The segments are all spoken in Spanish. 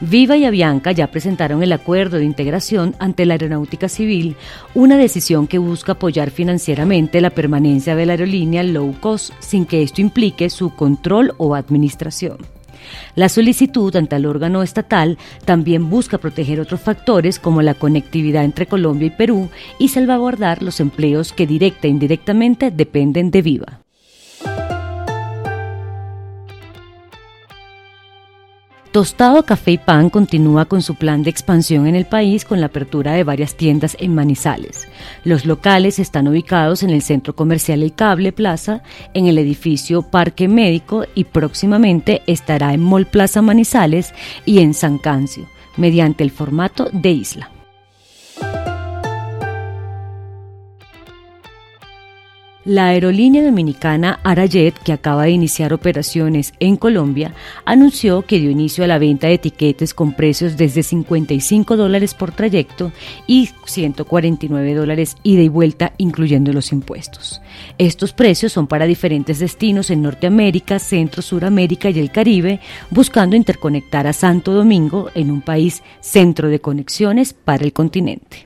Viva y Avianca ya presentaron el acuerdo de integración ante la aeronáutica civil, una decisión que busca apoyar financieramente la permanencia de la aerolínea low cost sin que esto implique su control o administración. La solicitud ante el órgano estatal también busca proteger otros factores como la conectividad entre Colombia y Perú y salvaguardar los empleos que directa e indirectamente dependen de Viva. Tostado Café y Pan continúa con su plan de expansión en el país con la apertura de varias tiendas en Manizales. Los locales están ubicados en el Centro Comercial El Cable Plaza, en el edificio Parque Médico y próximamente estará en Mall Plaza Manizales y en San Cancio, mediante el formato de isla. La aerolínea dominicana Arayet, que acaba de iniciar operaciones en Colombia, anunció que dio inicio a la venta de etiquetes con precios desde 55 dólares por trayecto y 149 dólares ida y vuelta, incluyendo los impuestos. Estos precios son para diferentes destinos en Norteamérica, Centro, Suramérica y el Caribe, buscando interconectar a Santo Domingo en un país centro de conexiones para el continente.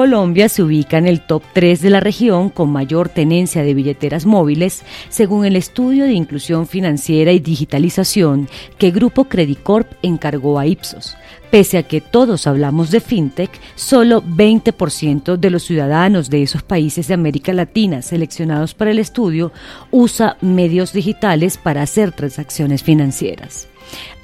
Colombia se ubica en el top 3 de la región con mayor tenencia de billeteras móviles, según el estudio de inclusión financiera y digitalización que Grupo Credicorp encargó a Ipsos. Pese a que todos hablamos de fintech, solo 20% de los ciudadanos de esos países de América Latina seleccionados para el estudio usa medios digitales para hacer transacciones financieras.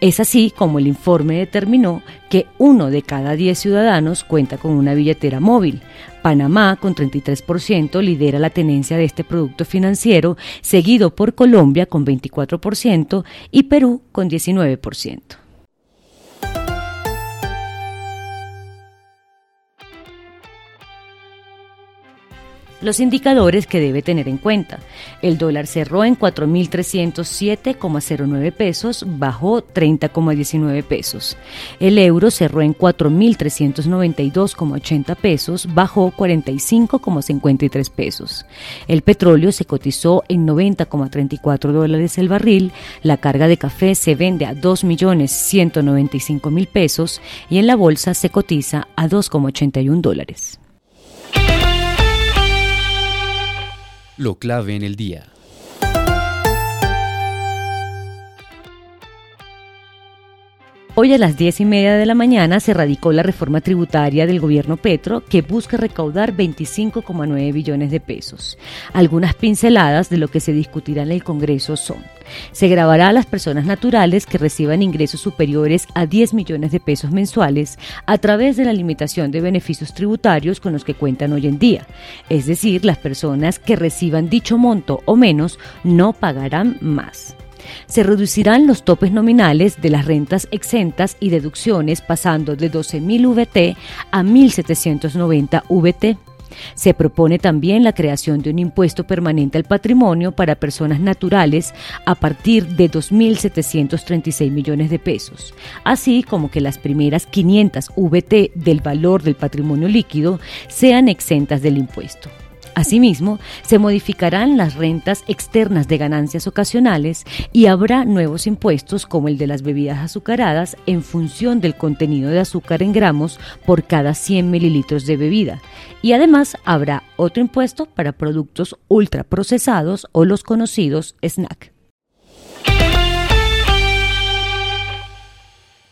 Es así como el informe determinó que uno de cada diez ciudadanos cuenta con una billetera móvil. Panamá, con 33%, lidera la tenencia de este producto financiero, seguido por Colombia, con 24%, y Perú, con 19%. Los indicadores que debe tener en cuenta. El dólar cerró en 4.307,09 pesos, bajó 30,19 pesos. El euro cerró en 4.392,80 pesos, bajó 45,53 pesos. El petróleo se cotizó en 90,34 dólares el barril. La carga de café se vende a 2.195.000 pesos y en la bolsa se cotiza a 2,81 dólares. Lo clave en el día. Hoy a las diez y media de la mañana se radicó la reforma tributaria del gobierno Petro que busca recaudar 25,9 billones de pesos. Algunas pinceladas de lo que se discutirá en el Congreso son se grabará a las personas naturales que reciban ingresos superiores a 10 millones de pesos mensuales a través de la limitación de beneficios tributarios con los que cuentan hoy en día. Es decir, las personas que reciban dicho monto o menos no pagarán más. Se reducirán los topes nominales de las rentas exentas y deducciones pasando de 12.000 VT a 1.790 VT. Se propone también la creación de un impuesto permanente al patrimonio para personas naturales a partir de 2.736 millones de pesos, así como que las primeras 500 VT del valor del patrimonio líquido sean exentas del impuesto. Asimismo, se modificarán las rentas externas de ganancias ocasionales y habrá nuevos impuestos como el de las bebidas azucaradas en función del contenido de azúcar en gramos por cada 100 mililitros de bebida. Y además habrá otro impuesto para productos ultraprocesados o los conocidos snack.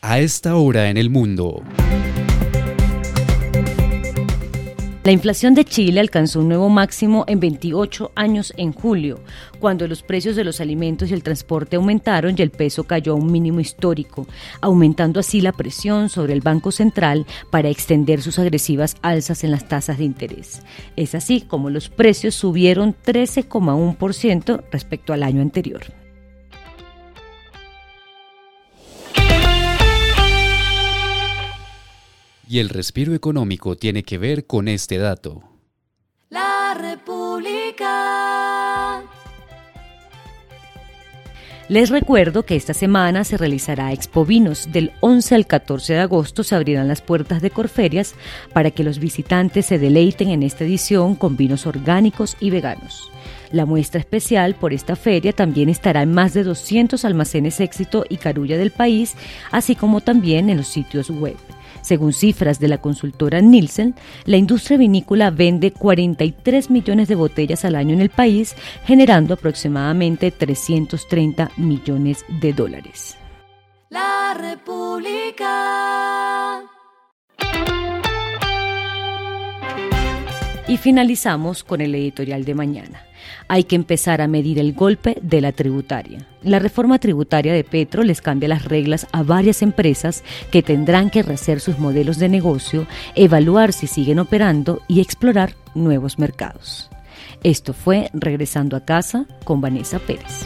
A esta hora en el mundo. La inflación de Chile alcanzó un nuevo máximo en 28 años en julio, cuando los precios de los alimentos y el transporte aumentaron y el peso cayó a un mínimo histórico, aumentando así la presión sobre el Banco Central para extender sus agresivas alzas en las tasas de interés. Es así como los precios subieron 13,1% respecto al año anterior. Y el respiro económico tiene que ver con este dato. La República. Les recuerdo que esta semana se realizará Expo Vinos. Del 11 al 14 de agosto se abrirán las puertas de Corferias para que los visitantes se deleiten en esta edición con vinos orgánicos y veganos. La muestra especial por esta feria también estará en más de 200 almacenes éxito y carulla del país, así como también en los sitios web. Según cifras de la consultora Nielsen, la industria vinícola vende 43 millones de botellas al año en el país, generando aproximadamente 330 millones de dólares. La República. Y finalizamos con el editorial de mañana. Hay que empezar a medir el golpe de la tributaria. La reforma tributaria de Petro les cambia las reglas a varias empresas que tendrán que rehacer sus modelos de negocio, evaluar si siguen operando y explorar nuevos mercados. Esto fue Regresando a casa con Vanessa Pérez.